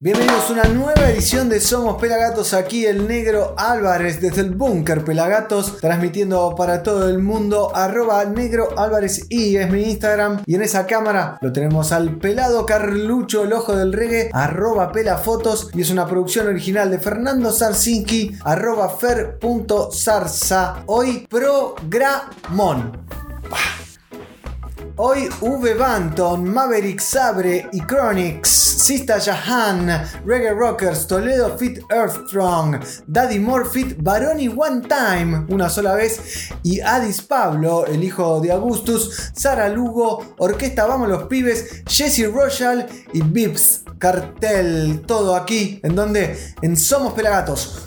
Bienvenidos a una nueva edición de Somos Pelagatos, aquí el negro Álvarez desde el búnker Pelagatos, transmitiendo para todo el mundo, arroba negro Álvarez y es mi Instagram, y en esa cámara lo tenemos al pelado Carlucho, el ojo del reggae, arroba pelafotos, y es una producción original de Fernando Sarsinki, arroba fer.zarza, hoy programón. Hoy V Banton, Maverick Sabre y Chronix, Sista Jahan, Reggae Rockers, Toledo Fit Earthstrong, Daddy Moore Fit Baroni One Time, una sola vez, y Adis Pablo, el hijo de Augustus, Sara Lugo, Orquesta Vamos los Pibes, Jesse Royal y Bips Cartel. Todo aquí, en donde en Somos Pelagatos.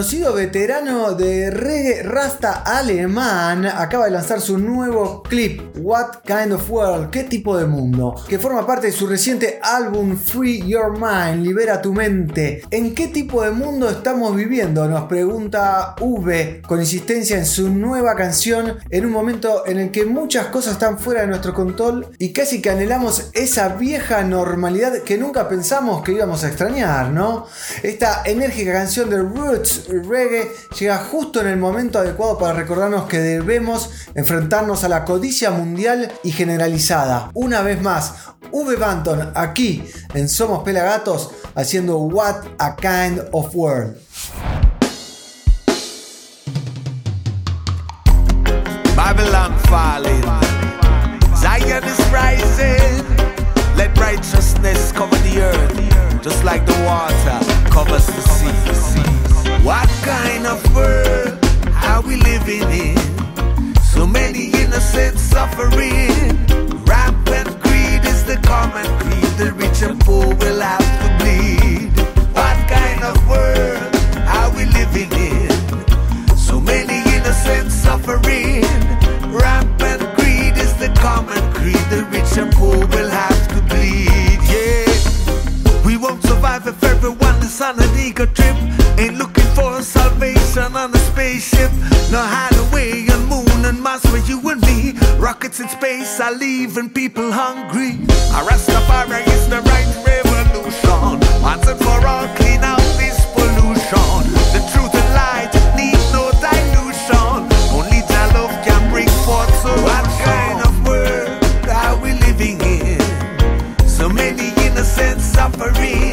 Reconocido veterano de reggae rasta alemán, acaba de lanzar su nuevo clip, What Kind of World, qué tipo de mundo, que forma parte de su reciente álbum Free Your Mind, Libera tu mente. ¿En qué tipo de mundo estamos viviendo? Nos pregunta V con insistencia en su nueva canción, en un momento en el que muchas cosas están fuera de nuestro control y casi que anhelamos esa vieja normalidad que nunca pensamos que íbamos a extrañar, ¿no? Esta enérgica canción de Roots Reggae llega justo en el momento adecuado para recordarnos que debemos enfrentarnos a la codicia mundial y generalizada. Una vez más, V Banton aquí en Somos Pelagatos haciendo What a Kind of World. Babylon falling. Zion is rising. What kind of world are we living in? So many innocent suffering. Rampant greed is the common creed. The rich and poor will have to bleed. What kind of world are we living in? So many innocent suffering. Rampant greed is the common creed. The rich and poor will on an ego trip. Ain't looking for salvation on a spaceship. No hideaway on moon and Mars for you and me. Rockets in space are leaving people hungry. A Rastafari is the right revolution. Once and for all, clean out this pollution. The truth and light need no dilution. Only Jah love can bring forth so what kind of world are we living in? So many innocent suffering.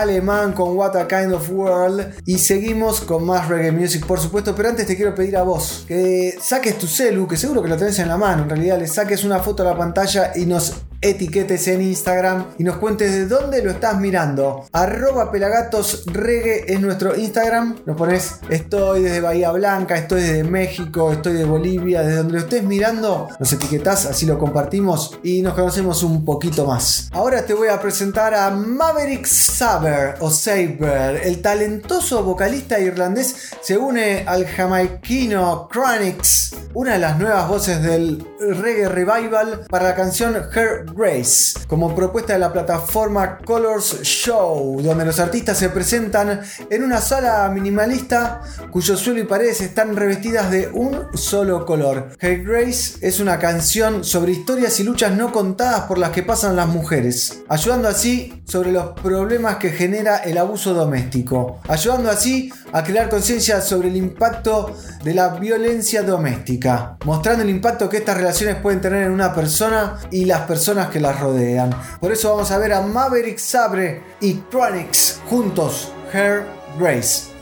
Alemán con What a Kind of World. Y seguimos con más reggae music, por supuesto. Pero antes te quiero pedir a vos que saques tu celu, que seguro que lo tenés en la mano. En realidad, le saques una foto a la pantalla y nos etiquetes en Instagram y nos cuentes de dónde lo estás mirando. Arroba Pelagatos Reggae es nuestro Instagram. Nos pones estoy desde Bahía Blanca, estoy desde México, estoy de Bolivia, desde donde lo estés mirando, nos etiquetás, así lo compartimos y nos conocemos un poquito más. Ahora te voy a presentar a Maverick Saber o Saber, el talentoso vocalista irlandés se une al jamaiquino Chronix, una de las nuevas voces del reggae revival para la canción Her Grace, como propuesta de la plataforma Colors Show, donde los artistas se presentan en una sala minimalista cuyo suelo y paredes están revestidas de un solo color. Her Grace es una canción sobre historias y luchas no contadas por las que pasan las mujeres, ayudando así sobre los problemas que genera el abuso doméstico, ayudando así a crear conciencia sobre el impacto de la violencia doméstica, mostrando el impacto que estas relaciones pueden tener en una persona y las personas que las rodean. Por eso vamos a ver a Maverick Sabre y Chronix juntos, Her Grace.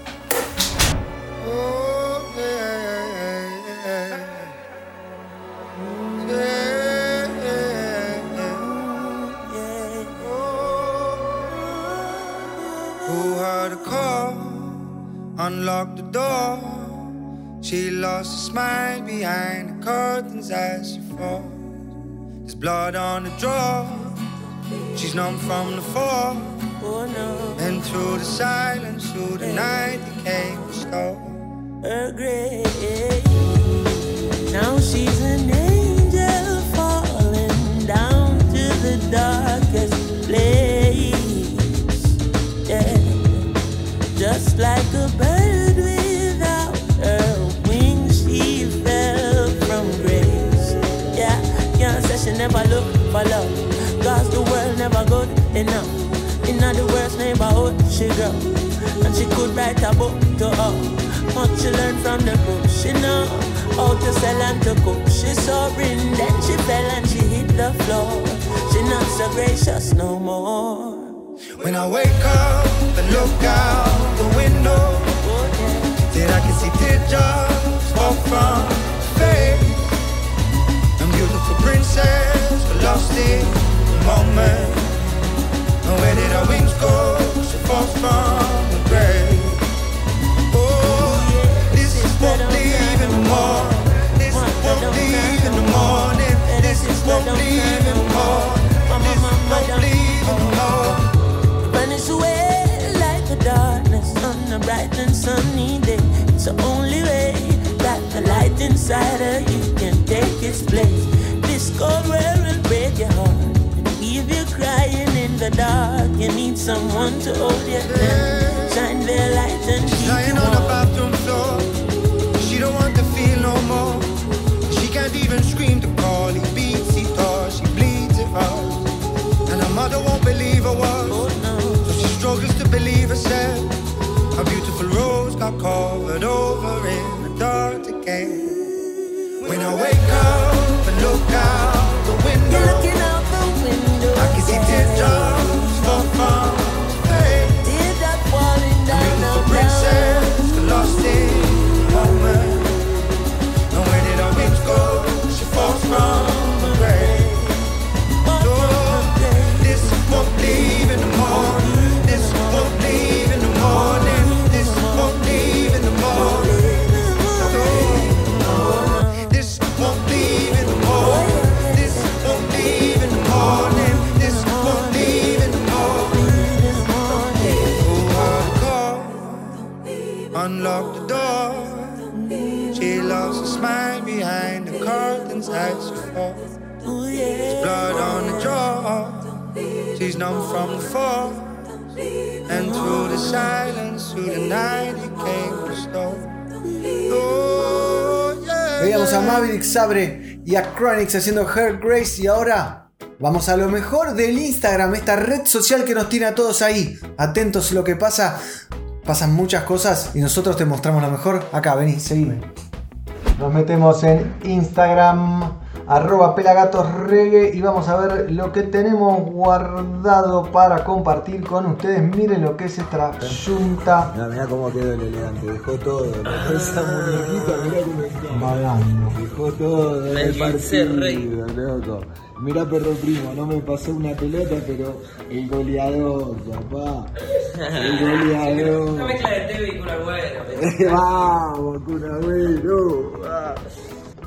Unlocked the door. She lost her smile behind the curtains as she falls. There's blood on the drawer. She's numb from the fall. And through the silence, through the night, there came a storm. her grave. Now she's an angel falling down to the darkest place. Yeah, just like a bird In the worst neighborhood she grew, and she could write a book to her. Much she learned from the book. She know how to sell and to cook. She rain, then she fell and she hit the floor. She not so gracious no more. When I wake up and look out the window, then I can see teardrops fall from face. A beautiful princess, but lost someone to hold your hand, Smile behind the curtains as. Blood on the jaw. She's numb from the fall. And through the silence, through the night, it came storm. Oh, Veíamos a. Maverick Sabre y a Chronix haciendo Her Grace y ahora vamos a lo mejor del Instagram, esta red social que nos tiene a todos ahí. Atentos a lo que pasa. Pasan muchas cosas y nosotros te mostramos lo mejor. Acá, vení, seguime. Nos metemos en Instagram, arroba pelagatos reggae y vamos a ver lo que tenemos guardado para compartir con ustedes. Miren lo que es esta yunta Mirá, mirá cómo quedó el elegante, dejó todo, dejó esa muñequita, mirá cómo está. Dejó todo el partido, loco. Mirá perro primo, no me pasó una pelota, pero el goleador, papá. El goleador. Una mezcla de TV y una buena. Vamos, Kunagüero. va.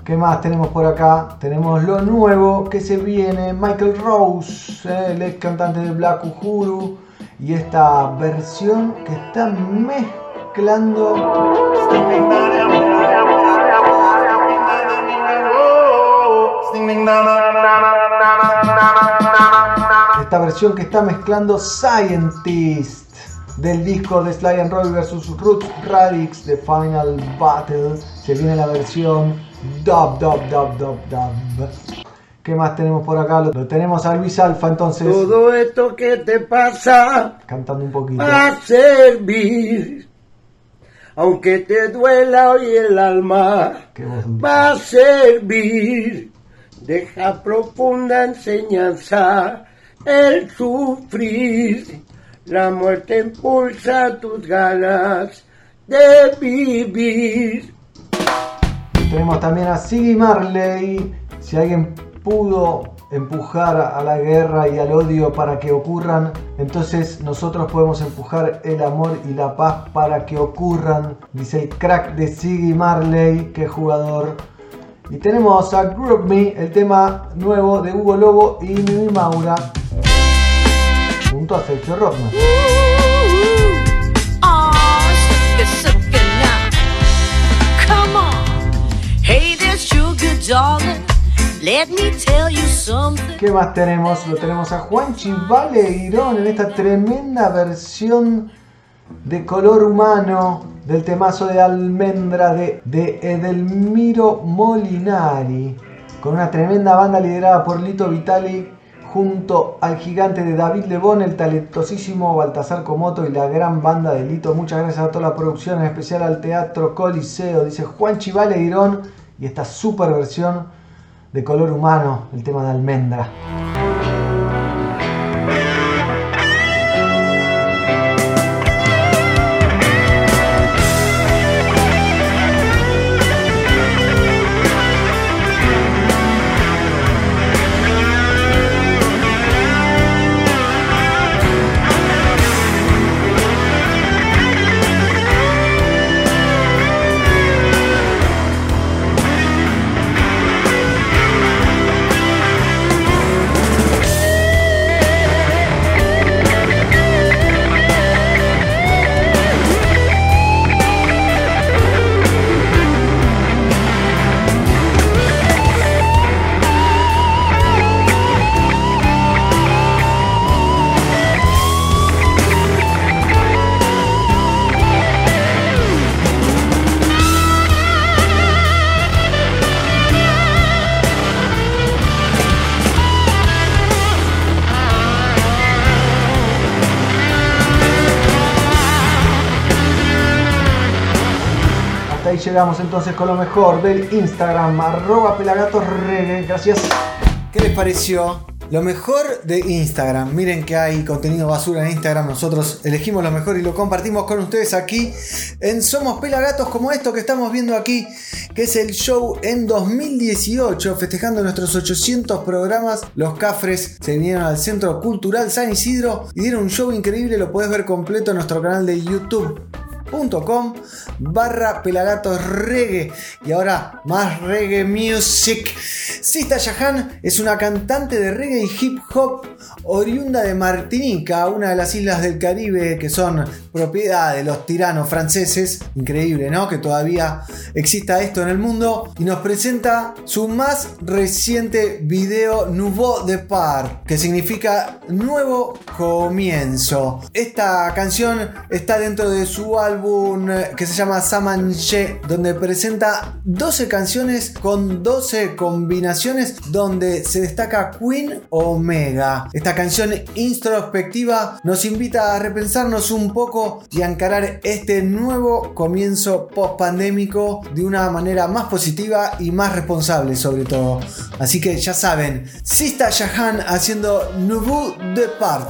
¿Qué más tenemos por acá? Tenemos lo nuevo que se viene. Michael Rose, eh, el ex cantante de Black Uhuru. Y esta versión que está mezclando. Esta versión que está mezclando Scientist del disco de Sly and Roy vs Roots Radix The Final Battle. Se viene la versión dub, dub, dub, dub, dub. ¿Qué más tenemos por acá? Lo, tenemos a Luis Alfa entonces Todo esto que te pasa cantando un poquito. va a servir. Aunque te duela hoy el alma, va a servir. Deja profunda enseñanza el sufrir. La muerte impulsa tus ganas de vivir. Tenemos también a Siggy Marley. Si alguien pudo empujar a la guerra y al odio para que ocurran, entonces nosotros podemos empujar el amor y la paz para que ocurran. Dice el crack de Siggy Marley, que jugador. Y tenemos a Group Me, el tema nuevo de Hugo Lobo y Mimi Maura. Junto a Sergio. ¿Qué más tenemos? Lo tenemos a Juanchi Valeirón en esta tremenda versión de color humano del temazo de almendra de, de Edelmiro Molinari. Con una tremenda banda liderada por Lito Vitali junto al gigante de David Lebón, el talentosísimo Baltasar Comoto y la gran banda de Lito. Muchas gracias a toda la producción, en especial al Teatro Coliseo, dice Juanchi Valeirón y esta super versión de color humano, el tema de almendra. Llegamos entonces con lo mejor del Instagram, arroba pelagatorregue. Gracias. ¿Qué les pareció? Lo mejor de Instagram. Miren que hay contenido basura en Instagram. Nosotros elegimos lo mejor y lo compartimos con ustedes aquí en Somos Pelagatos, como esto que estamos viendo aquí, que es el show en 2018, festejando nuestros 800 programas. Los Cafres se vinieron al Centro Cultural San Isidro y dieron un show increíble. Lo puedes ver completo en nuestro canal de YouTube com barra pelagatos reggae. Y ahora más reggae music. Sista Yahan es una cantante de reggae y hip hop oriunda de Martinica una de las islas del Caribe que son propiedad de los tiranos franceses. Increíble no que todavía exista esto en el mundo. Y nos presenta su más reciente video Nouveau Départ que significa nuevo comienzo. Esta canción está dentro de su álbum álbum eh, que se llama Samanje, donde presenta 12 canciones con 12 combinaciones, donde se destaca Queen Omega. Esta canción introspectiva nos invita a repensarnos un poco y a encarar este nuevo comienzo post pandémico de una manera más positiva y más responsable, sobre todo. Así que ya saben, Sista Jahan haciendo Nouveau Depart.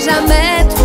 jamais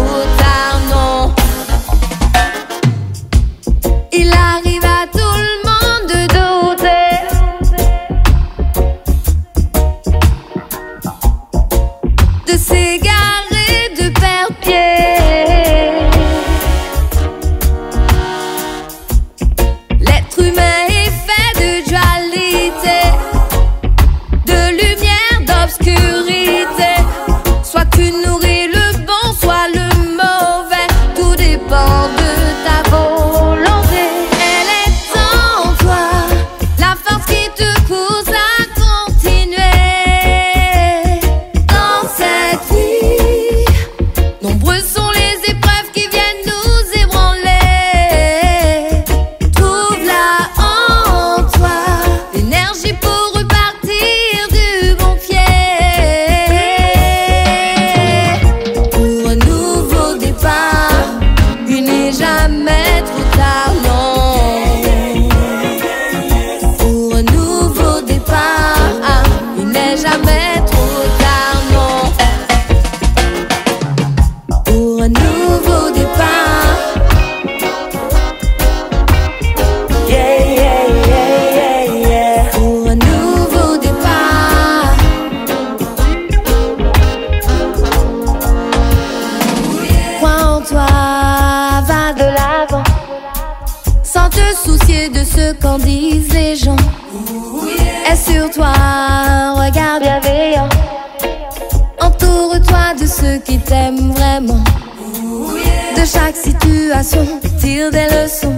situation tire des leçons.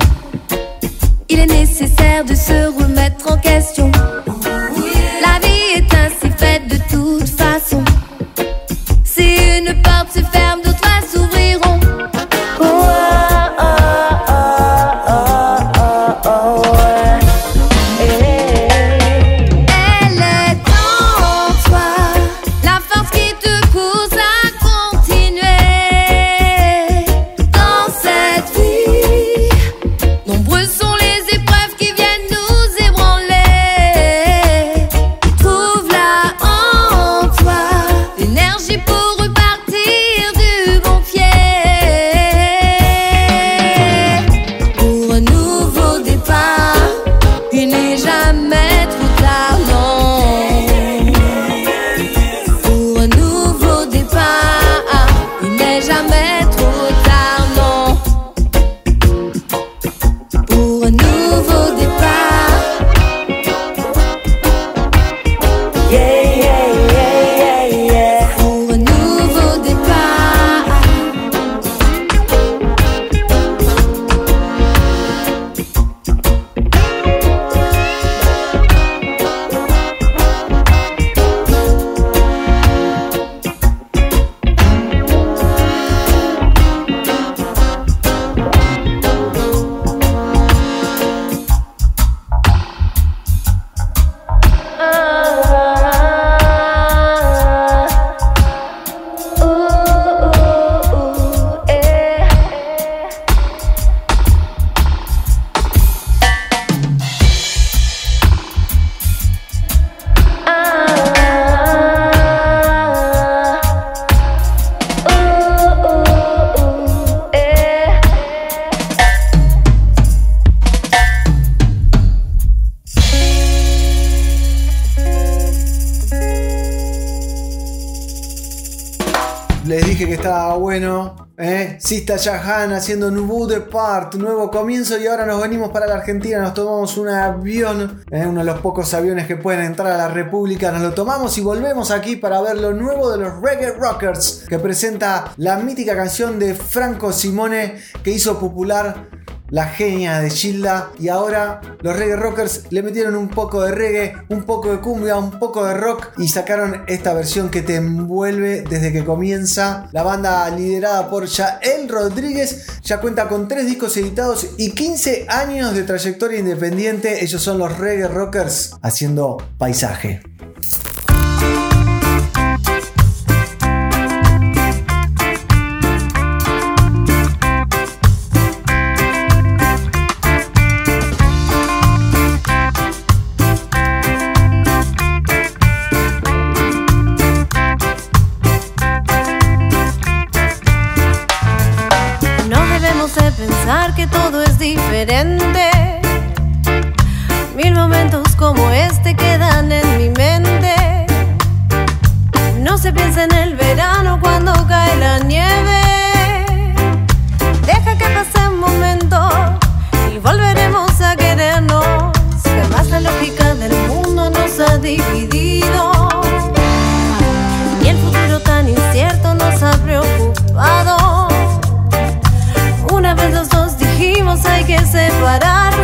Il est nécessaire de se rouler. Sista Jahan haciendo Nubu de Part, nuevo comienzo. Y ahora nos venimos para la Argentina. Nos tomamos un avión, ¿eh? uno de los pocos aviones que pueden entrar a la República. Nos lo tomamos y volvemos aquí para ver lo nuevo de los Reggae Rockers, que presenta la mítica canción de Franco Simone que hizo popular la genia de Gilda. Y ahora los reggae rockers le metieron un poco de reggae, un poco de cumbia, un poco de rock y sacaron esta versión que te envuelve desde que comienza. La banda liderada por Yael Rodríguez ya cuenta con 3 discos editados y 15 años de trayectoria independiente. Ellos son los reggae rockers haciendo paisaje. Pensar que todo es diferente. Mil momentos como este quedan en mi mente. No se piensa en el verano cuando cae la nieve. Deja que pase un momento y volveremos a querernos. Jamás la lógica del mundo nos ha dividido. Que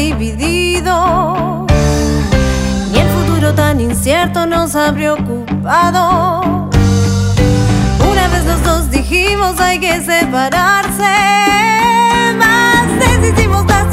dividido. Y el futuro tan incierto nos ha preocupado. Una vez los dos dijimos hay que separarse. Más deshicimos las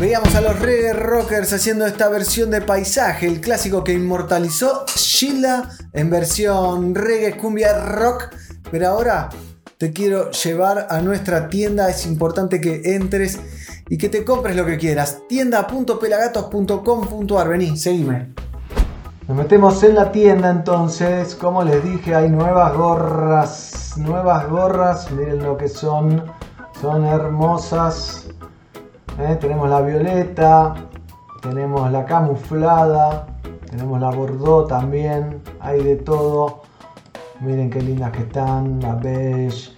Veíamos a los reggae rockers haciendo esta versión de paisaje, el clásico que inmortalizó Sheila en versión reggae cumbia rock. Pero ahora te quiero llevar a nuestra tienda, es importante que entres y que te compres lo que quieras. Tienda.pelagatos.com.ar, vení, seguime. Nos metemos en la tienda entonces, como les dije, hay nuevas gorras, nuevas gorras, miren lo que son, son hermosas. ¿Eh? Tenemos la violeta, tenemos la camuflada, Tenemos la Bordeaux también. Hay de todo. Miren qué lindas que están. La beige.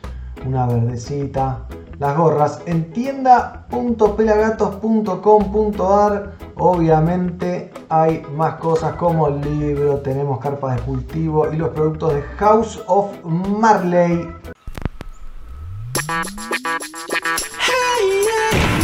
Una verdecita. Las gorras en tienda.pelagatos.com.ar. Obviamente hay más cosas como el libro, tenemos carpas de cultivo y los productos de House of Marley. ¿Qué les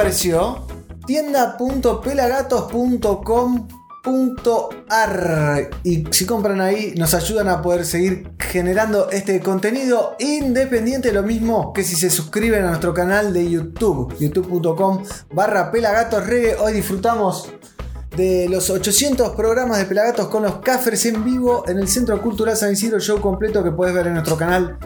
pareció? tienda.pelagatos.com.ar y si compran ahí nos ayudan a poder seguir generando este contenido independiente. Lo mismo que si se suscriben a nuestro canal de YouTube youtube.com barra hoy disfrutamos de los 800 programas de Pelagatos con los Cafres en vivo en el Centro Cultural San Isidro show completo que puedes ver en nuestro canal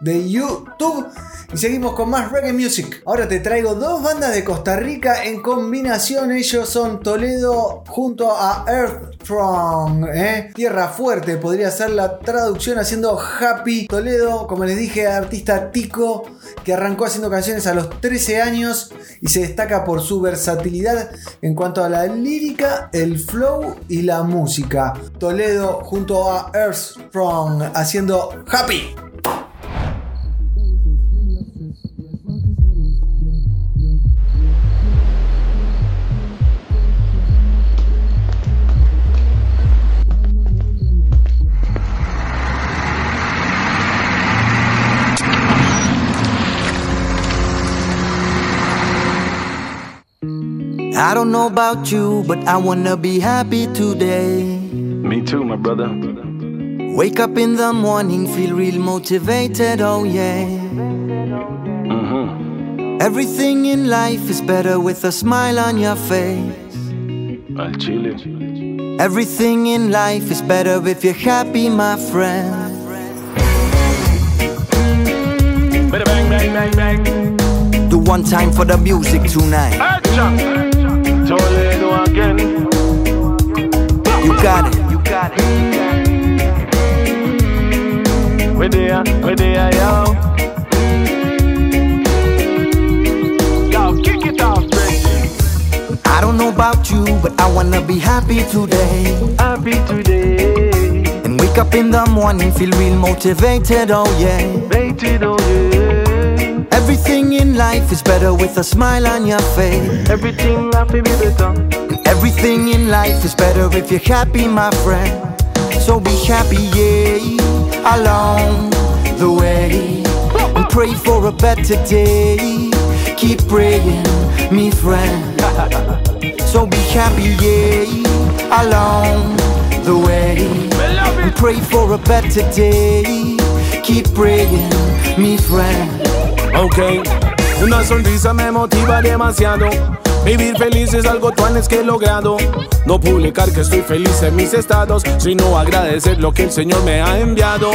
de YouTube. Y seguimos con más reggae music. Ahora te traigo dos bandas de Costa Rica en combinación. Ellos son Toledo junto a Earth Strong. ¿eh? Tierra fuerte podría ser la traducción haciendo Happy. Toledo, como les dije, artista tico que arrancó haciendo canciones a los 13 años y se destaca por su versatilidad en cuanto a la lírica, el flow y la música. Toledo junto a Earth Strong haciendo Happy. I don't know about you, but I wanna be happy today. Me too, my brother. Wake up in the morning, feel real motivated, oh yeah. Mm-hmm. Everything in life is better with a smile on your face. Al chile. Everything in life is better if you're happy, my friend. Bang, bang, bang, bang. Do one time for the music tonight. Action! Again. You got it, you got it. Where they are, where they are, yo. Yo, kick it off, Reggie. I don't know about you, but I wanna be happy today. Happy today. And wake up in the morning, feel real motivated, oh yeah. Rated, oh yeah. Everything in life is better with a smile on your face. Everything happy be better. And everything in life is better if you're happy, my friend. So be happy, yeah, along the way. And pray for a better day. Keep praying, me friend. So be happy, yeah, along the way. And pray for a better day. Keep praying, me friend. Ok, una sonrisa me motiva demasiado. Vivir feliz es algo tan es que he logrado. No publicar que estoy feliz en mis estados, sino agradecer lo que el Señor me ha enviado.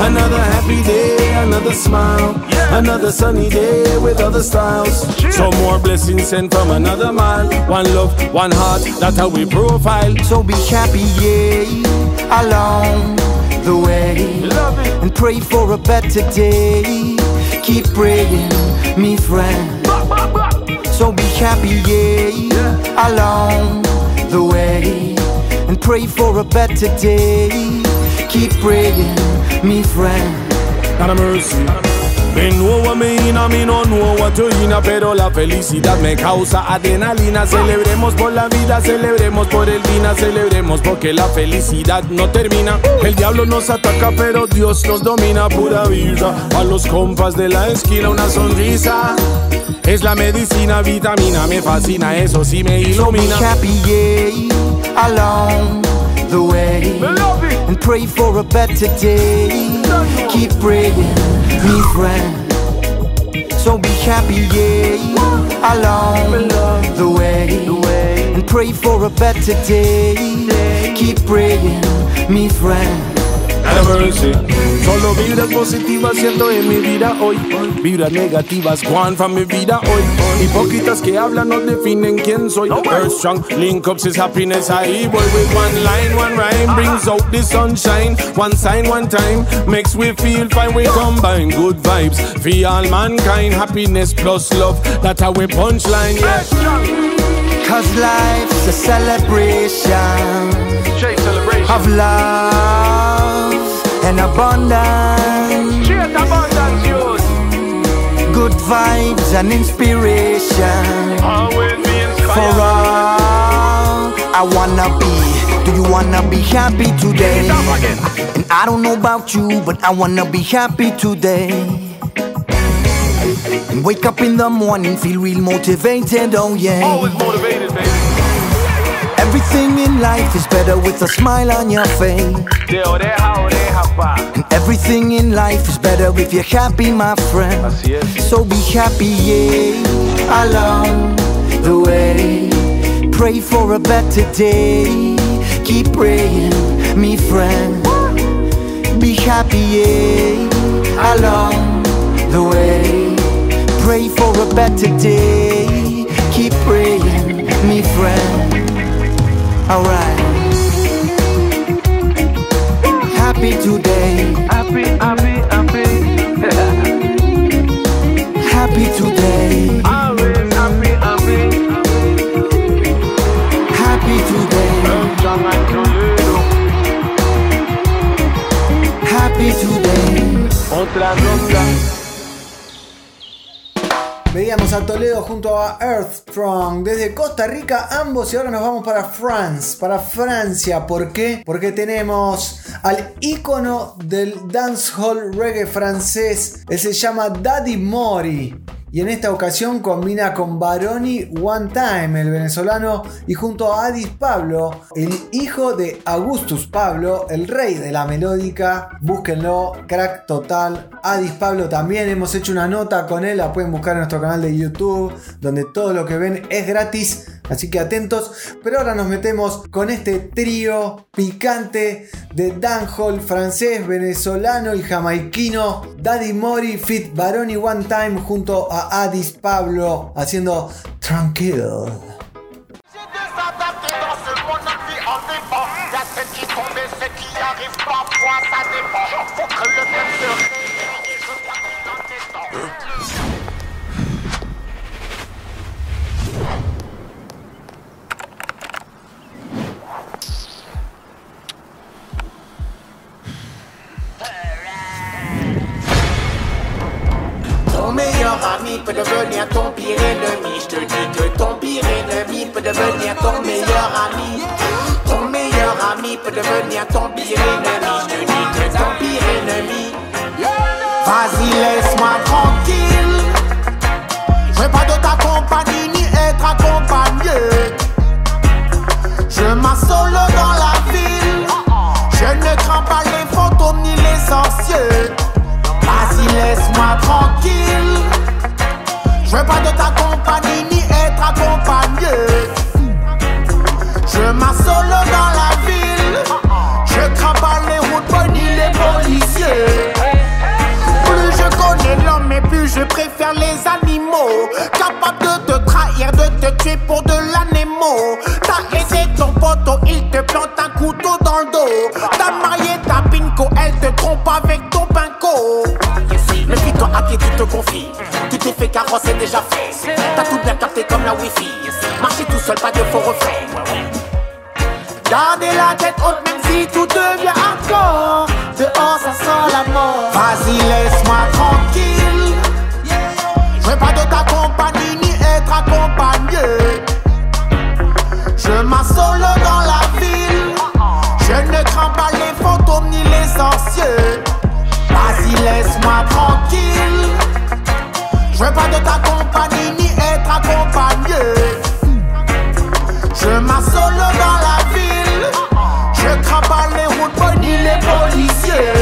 Another happy day, another smile, another sunny day with other styles. Some more blessings sent from another man. One love, one heart, that's how we profile. So be happy, yeah, along the way. And pray for a better day. Keep praying, me friend. So be happy, yeah, along the way. And pray for a better day. Keep praying, me friend. God of mercy. Me know what me in, me no know what you in, pero la felicidad me causa adrenalina. Celebremos por la vida, celebremos por el vina, celebremos porque la felicidad no termina. El diablo nos ataca, pero Dios nos domina, pura vida. A los compas de la esquina una sonrisa. Es la medicina, vitamina, me fascina, eso sí me ilumina. happy, along the way. And pray for a better day. Keep praying, me friend. So be happy, yeah, along the way. And pray for a better day. Keep praying, me friend. Of mercy. Solo vibras positivas siento en mi vida hoy. Vibras negativas, Juan from mi vida hoy. Hipócritas que hablan no definen quién soy. Earth strong, link ups is happiness. I boy with one line, one rhyme brings out the sunshine. One sign, one time makes we feel fine. We combine good vibes for all mankind. Happiness plus love. That's how we punchline. Yeah. Cause life's a celebration of love and abundance. Good vibes and inspiration for all. I wanna be. Do you wanna be happy today? And I don't know about you, but I wanna be happy today. And wake up in the morning, feel real motivated, oh yeah. Always motivated. Everything in life is better with a smile on your face. De oreja a oreja, pa. And everything in life is better if you're happy, my friend. Así es. So be happy, yeah, along the way. Pray for a better day. Keep praying, me friend. Be happy, yeah, along the way. Pray for a better day. Keep praying, me friend. Alright. Happy today. Happy, happy, happy. Happy today. Always happy, happy. Happy today. Happy today. Otra ronda. Veíamos a Toledo junto a Earthstrong desde Costa Rica, ambos, y ahora nos vamos para France, para Francia. ¿Por qué? Porque tenemos al ícono del dancehall reggae francés. Él se llama Daddy Mori. Y en esta ocasión combina con Baroni One Time, el venezolano, y junto a Adis Pablo, el hijo de Augustus Pablo, el rey de la melódica. Búsquenlo, crack total. Adis Pablo también hemos hecho una nota con él, la pueden buscar en nuestro canal de YouTube, donde todo lo que ven es gratis. Así que atentos. Pero ahora nos metemos con este trío picante de dancehall francés, venezolano y jamaiquino. Daddy Mori fit Baroni One Time junto a Adis Pablo haciendo Tranquilo. Laisse-moi tranquille Je veux pas de ta compagnie ni être accompagné Je m'assole dans la ville Je pas les routes ni les policiers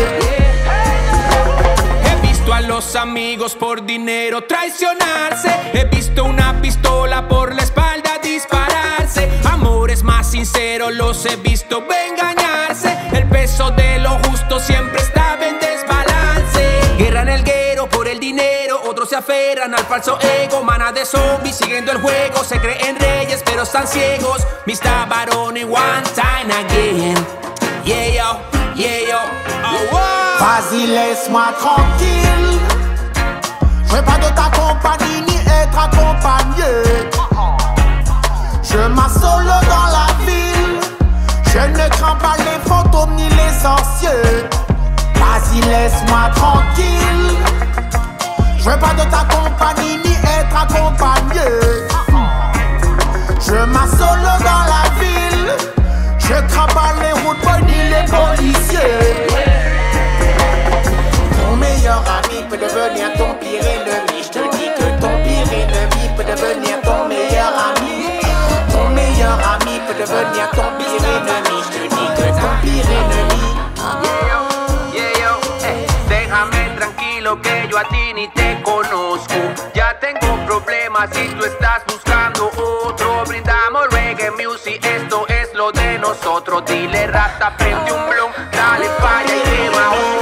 He visto a los amigos por dinero traicionarse. He visto una pistola por la espalda dispararse. Amores más sinceros los he visto engañarse. El peso de lo justo siempre estaba aferran al falso ego. Mana de zombies siguiendo el juego. Se creen reyes, pero están ciegos. Mr. Barone one time again. Yeah, yo, yeah, yo. Oh, wow. Vas-y, laisse-moi tranquille. Je veux pas de ta compagnie ni être accompagné. Je m'assole dans la ville. Je ne crains pas les fantômes ni les sorciers. Vas-y, laisse-moi tranquille. Je veux pas de ta compagnie ni être accompagné. Je m'assole dans la ville. Je pas les routes ni les policiers. Ton meilleur ami peut devenir ton pire ennemi. Je te dis que ton pire ennemi peut devenir ton meilleur ami. Ton meilleur ami peut devenir ton pire ennemi. Je te dis que ton pire ennemi. Que yo a ti ni te conozco. Ya tengo problemas si tú estás buscando otro. Brindamos reggae music, esto es lo de nosotros. Dile rata, prende un blon, dale falla y quema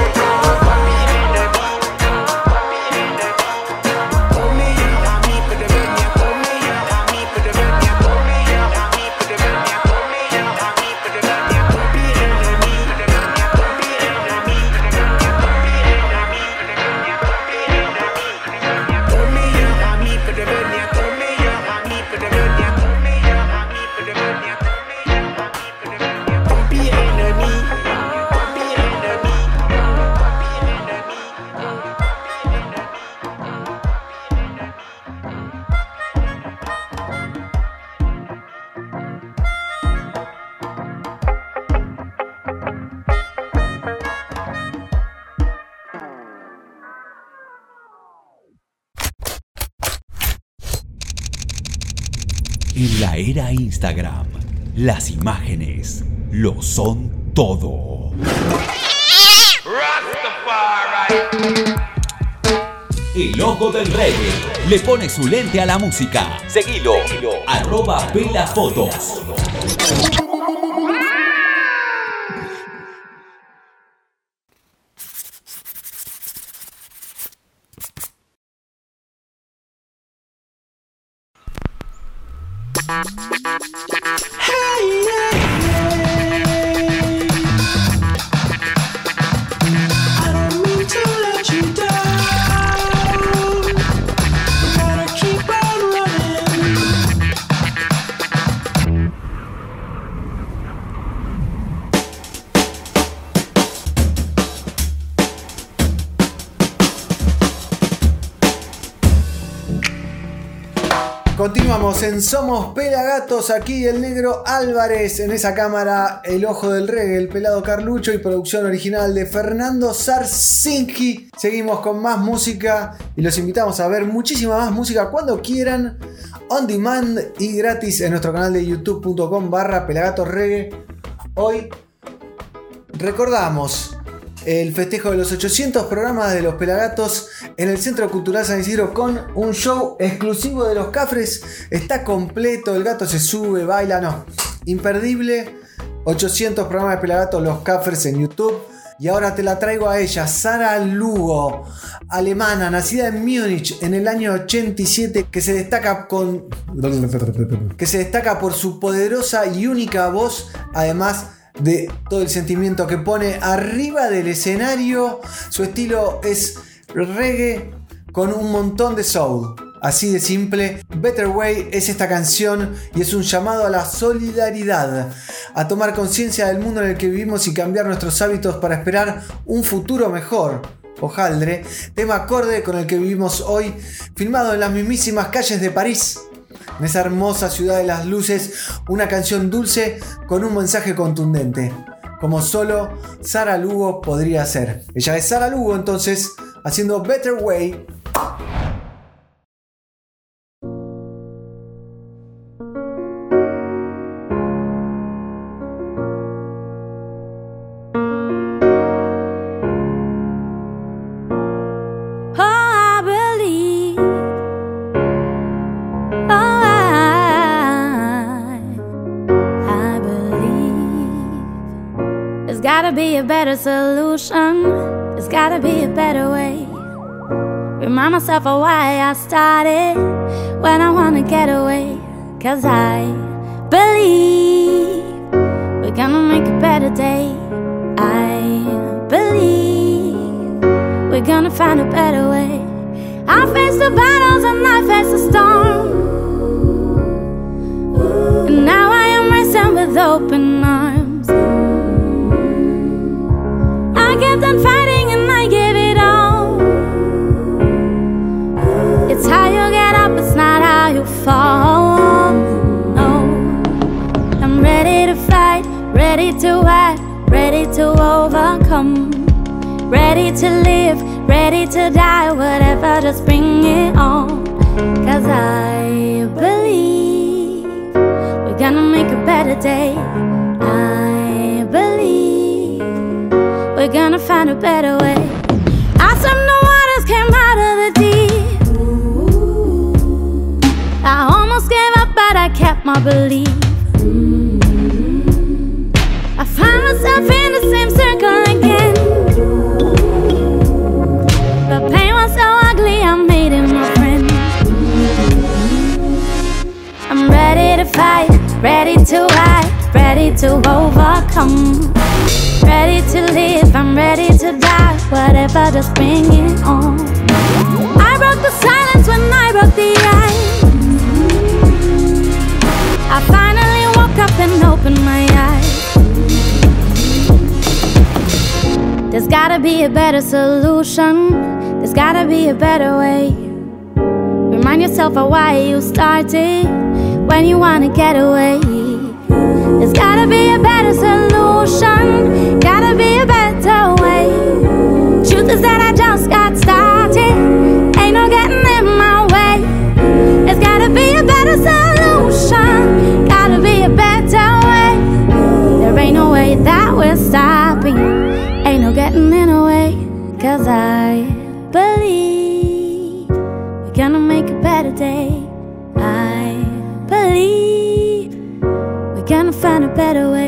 Las imágenes lo son todo. El ojo del reggae le pone su lente a la música. Seguilo. Arroba Pela Fotos. Somos Pelagatos, aquí el negro Álvarez, en esa cámara El Ojo del Reggae, el pelado Carlucho y producción original de Fernando Sarsinki. Seguimos con más música y los invitamos a ver muchísima más música cuando quieran, on demand y gratis en nuestro canal de youtube.com barra Pelagatos Reggae. Hoy recordamos el festejo de los 800 programas de los Pelagatos en el Centro Cultural San Isidro con un show exclusivo de los Cafres. Está completo, el gato se sube, baila, no. Imperdible. 800 programas de Pelagatos, los Cafres en YouTube. Y ahora te la traigo a ella, Sara Lugo, alemana, nacida en Múnich en el año 87, que se destaca con. que se destaca por su poderosa y única voz, además de todo el sentimiento que pone arriba del escenario. Su estilo es reggae con un montón de soul. Así de simple, Better Way es esta canción y es un llamado a la solidaridad, a tomar conciencia del mundo en el que vivimos y cambiar nuestros hábitos para esperar un futuro mejor. Ojaldre, tema acorde con el que vivimos hoy, filmado en las mismísimas calles de París, en esa hermosa ciudad de las luces, una canción dulce con un mensaje contundente, como solo Sara Lugo podría hacer. Ella es Sara Lugo entonces, haciendo Better Way. Better solution. There's gotta be a better way. Remind myself of why I started when I wanna get away. Cause I believe we're gonna make a better day. I believe we're gonna find a better way. I face the battles and I face the storm. And now I am racing with open arms. Kept on fighting and I gave it all. It's how you get up, it's not how you fall. No, I'm ready to fight, ready to act, ready to overcome. Ready to live, ready to die, whatever, just bring it on. Cause I believe we're gonna make a better day. We're gonna find a better way. The waters, came out of the deep. I almost gave up, but I kept my belief. I find myself in the same circle again. But pain was so ugly, I made it my friend. I'm ready to fight, ready to hide, ready to overcome. Ready to live, I'm ready to die. Whatever, just bring it on. I broke the silence when I broke the ice. I finally woke up and opened my eyes. There's gotta be a better solution. There's gotta be a better way. Remind yourself of why you started when you wanna get away. There's gotta be a better solution. Is that I just got started. Ain't no getting in my way. There's gotta be a better solution. Gotta be a better way. There ain't no way that we're stopping. Ain't no getting in the way. Cause I believe we're gonna make a better day. I believe we're gonna find a better way.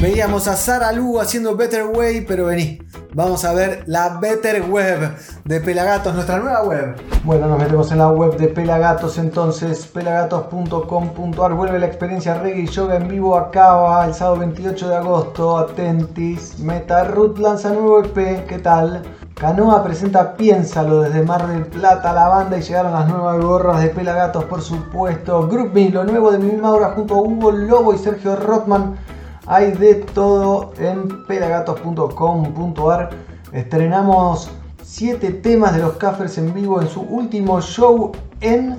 Veíamos a Sara Lugo haciendo Better Way, pero vení, vamos a ver la Better Web de Pelagatos, nuestra nueva web. Bueno, nos metemos en la web de Pelagatos entonces, pelagatos.com.ar. Vuelve la experiencia reggae y yoga en vivo, acaba el sábado 28 de agosto. Atentis, Meta Root lanza nuevo EP, ¿qué tal? Canoa presenta Piénsalo desde Mar del Plata, la banda y llegaron las nuevas gorras de Pelagatos, por supuesto. Group Me, lo nuevo de Mil Maura junto a Hugo Lobo y Sergio Rotman. Hay de todo en pelagatos.com.ar. Estrenamos 7 temas de los Caffers en vivo en su último show en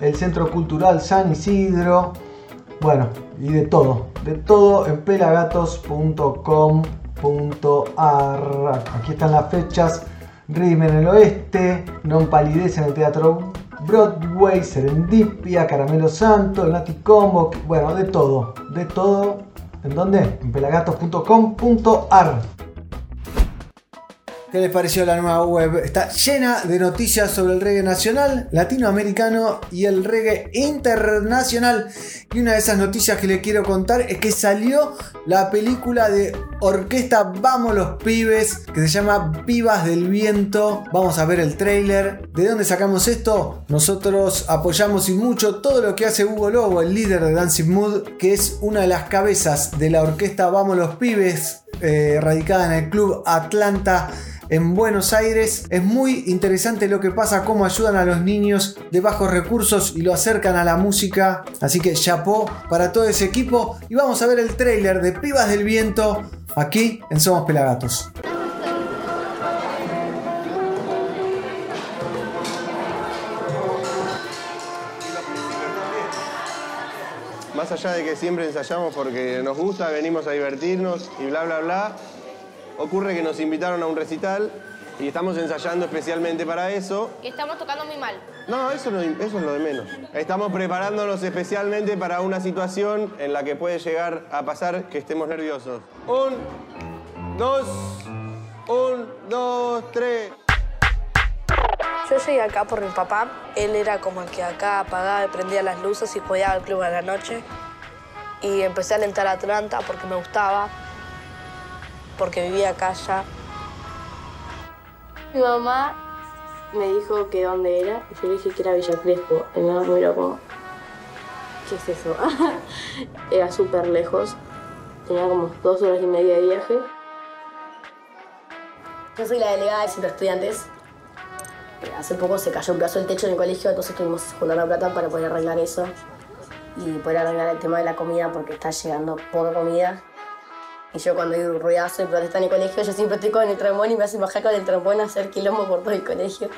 el Centro Cultural San Isidro. Bueno, y de todo, de todo en pelagatos.com.ar. Aquí están las fechas. Rhythm en el oeste, Non Palidez en el Teatro Broadway, Serendipia, Caramelo Santo, Nati Combo, bueno, de todo, de todo ¿En dónde? En pelagatos.com.ar. ¿Qué les pareció la nueva web? Está llena de noticias sobre el reggae nacional, latinoamericano y el reggae internacional. Y una de esas noticias que les quiero contar es que salió la película de Orquesta Vamos los Pibes, que se llama Vivas del Viento. Vamos a ver el trailer. ¿De dónde sacamos esto? Nosotros apoyamos y mucho todo lo que hace Hugo Lobo, el líder de Dancing Mood, que es una de las cabezas de la Orquesta Vamos los Pibes, eh, radicada en el Club Atlanta en Buenos Aires. Es muy interesante lo que pasa, cómo ayudan a los niños de bajos recursos y lo acercan a la música. Así que chapó para todo ese equipo. Y vamos a ver el trailer de Pibas del Viento aquí en Somos Pelagatos. Allá de que siempre ensayamos porque nos gusta, venimos a divertirnos y bla, bla, bla, ocurre que nos invitaron a un recital y estamos ensayando especialmente para eso. Y estamos tocando muy mal. No, eso, no- eso es lo de menos. Estamos preparándonos especialmente para una situación en la que puede llegar a pasar que estemos nerviosos. Un, dos, un, dos, tres. Yo llegué acá por mi papá. Él era como el que acá apagaba y prendía las luces y podía al club a la noche. Y empecé a alentar a Atlanta porque me gustaba, porque vivía acá ya. Mi mamá me dijo que dónde era y yo le dije que era Villa Crespo. Y mi mamá me miró como, ¿qué es eso? era súper lejos. Tenía como dos horas y media de viaje. Yo soy la delegada de Centro Estudiantes. Eh, Hace poco se cayó un pedazo del techo en el colegio, entonces tuvimos que juntar la plata para poder arreglar eso y poder arreglar el tema de la comida porque está llegando poca comida. Y yo cuando hay un ruidazo y protesta en el colegio, yo siempre estoy con el trombón y me hacen bajar con el trombón a hacer quilombo por todo el colegio.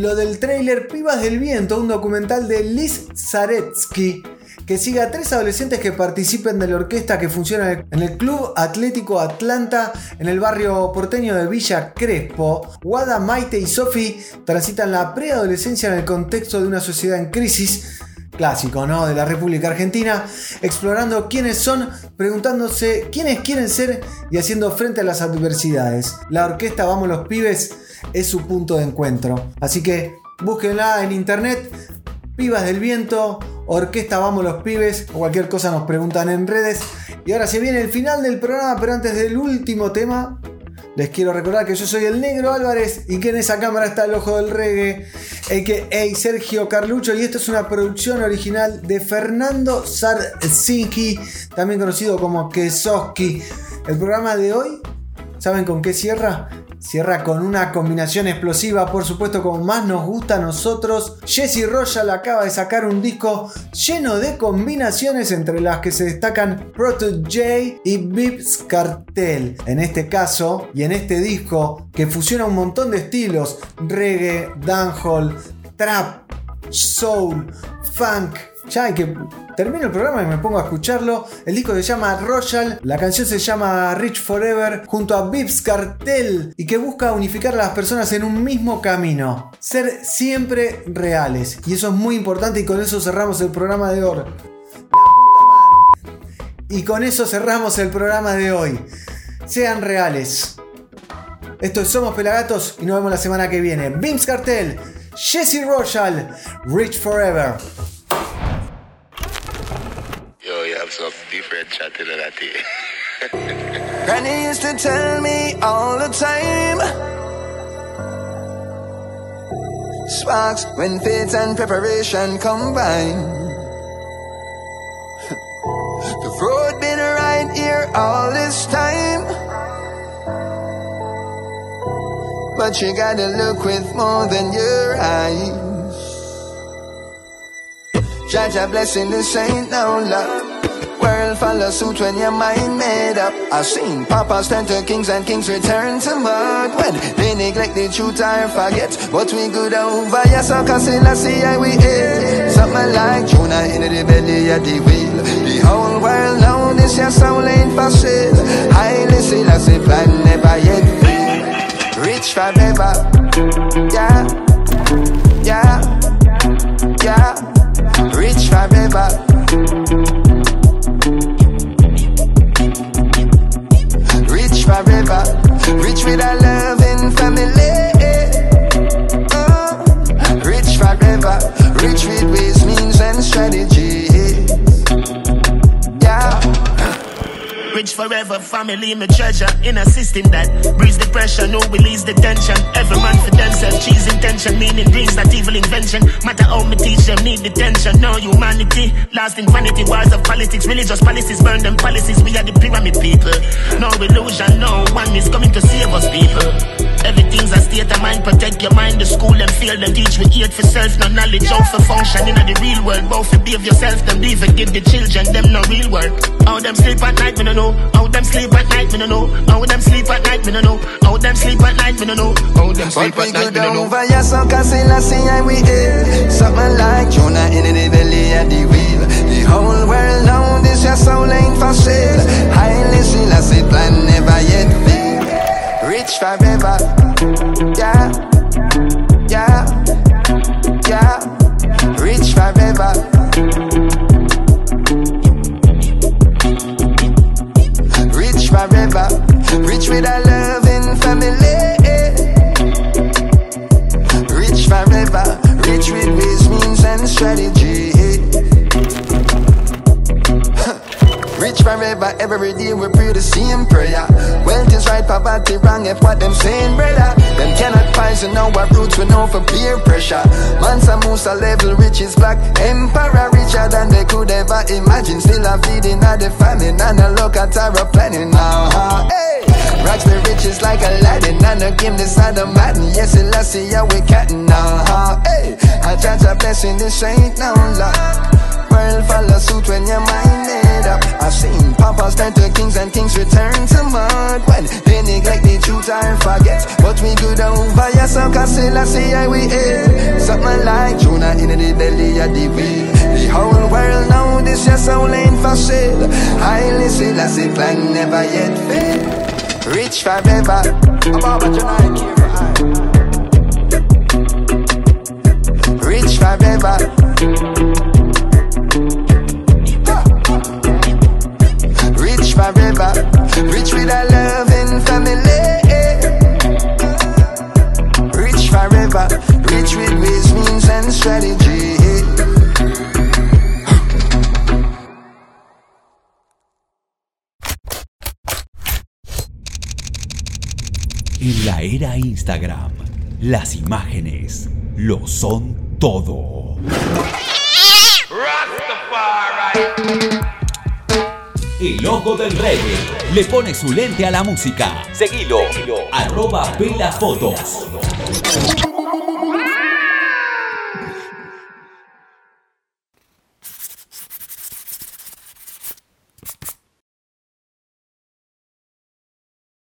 Lo del tráiler Pibas del Viento, un documental de Liz Zaretsky que sigue a tres adolescentes que participen de la orquesta que funciona en el Club Atlético Atlanta en el barrio porteño de Villa Crespo. Wada, Maite y Sophie transitan la preadolescencia en el contexto de una sociedad en crisis clásico, ¿no? De la República Argentina, explorando quiénes son, preguntándose quiénes quieren ser y haciendo frente a las adversidades. La orquesta Vamos los Pibes es su punto de encuentro. Así que búsquenla en internet, Pibas del Viento, Orquesta Vamos los Pibes, o cualquier cosa nos preguntan en redes. Y ahora se viene el final del programa, pero antes del último tema, les quiero recordar que yo soy el Negro Álvarez y que en esa cámara está el ojo del reggae, a.k.a. Sergio Carlucho. Y esto es una producción original de Fernando Sarzinki, también conocido como Kesoski. El programa de hoy, ¿saben con qué cierra? Cierra con una combinación explosiva, por supuesto, como más nos gusta a nosotros. Jesse Royal acaba de sacar un disco lleno de combinaciones entre las que se destacan Proto J y Bips Cartel. En este caso, y en este disco, que fusiona un montón de estilos: reggae, dancehall, trap, soul, funk. Ya hay que termino el programa y me pongo a escucharlo. El disco se llama Royal, la canción se llama Rich Forever junto a Vips Cartel y que busca unificar a las personas en un mismo camino. Ser siempre reales. Y eso es muy importante y con eso cerramos el programa de hoy. Y con eso cerramos el programa de hoy. Sean reales. Esto es Somos Pelagatos y nos vemos la semana que viene. Vips Cartel, Jesse Royal, Rich Forever. Have different chat that here. Granny used to tell me all the time. Sparks when faith and preparation combine. the road been right here all this time. But you gotta look with more than your eyes. Judge a blessing, this ain't no luck. World follow suit when your mind made up. I've seen papas turn to kings and kings return to mud. When they neglect the truth or forget. But we good over, yes, I can see, let's see how we is. Something like Jonah in the belly of the wheel. The whole world know this, your soul ain't for sale. Highly see, let's see, plan never yet fail. Rich forever, yeah, yeah, yeah. Rich forever. Rich forever, family, my treasure. In a system that breeds the pressure, no release the tension. Every man for themselves, cheese intention, meaning brings that evil invention. Matter how me teach them, need detention. No humanity, lasting vanity, wars of politics, religious policies, burn them policies. We are the pyramid people. No illusion, no one is coming to save us, people. Everything's a state of mind, protect your mind. The school and field them teach we eat for self, no knowledge how for function in the real world. Both behave yourself, them leave and give the children them no real work. How them sleep at night, me no know. How them sleep at night, me no know. How them sleep at night, me no know. How them sleep at night, me no know. How them sleep at night, me no know. down via some Selassie and we hear Something like Jonah in the belly of the wheel The whole world now this your soul ain't for sale Highly Selassie plan never yet fail Rich forever. Yeah Yeah Yeah. Rich forever. Rich forever. Rich with a loving family. Rich forever, rich with ways, means, and strategy. Rich forever, every day we pray the same prayer. Wealth is right, poverty wrong, if what them saying, brother. Them cannot poison our roots, we know for peer pressure. Mansa Musa level, rich is black. Emperor richer than they could ever imagine. Still a feeding at the famine, and a look at our planning now. huh? Hey! Rocks the riches like Aladdin And the game this side of Madden Yes, it let's see how we catting now huh? Hey, I judge a blessing, this ain't no luck World follow suit when your mind up. I've seen papas turn to kings and kings return to mud. When they neglect the truth or forget But we good over so cause still I see how we air Something like Jonah in the belly of the wheel. The whole world know this your soul ain't for sale. Highly still I see plan never yet fail. Rich forever. About what you like Rich forever. Forever. Rich with a loving family. Rich forever. Rich with ways, means, and strategy. En la era Instagram, las imágenes lo son todo. El ojo del reggae le pone su lente a la música. Seguilo, arroba Pela Fotos.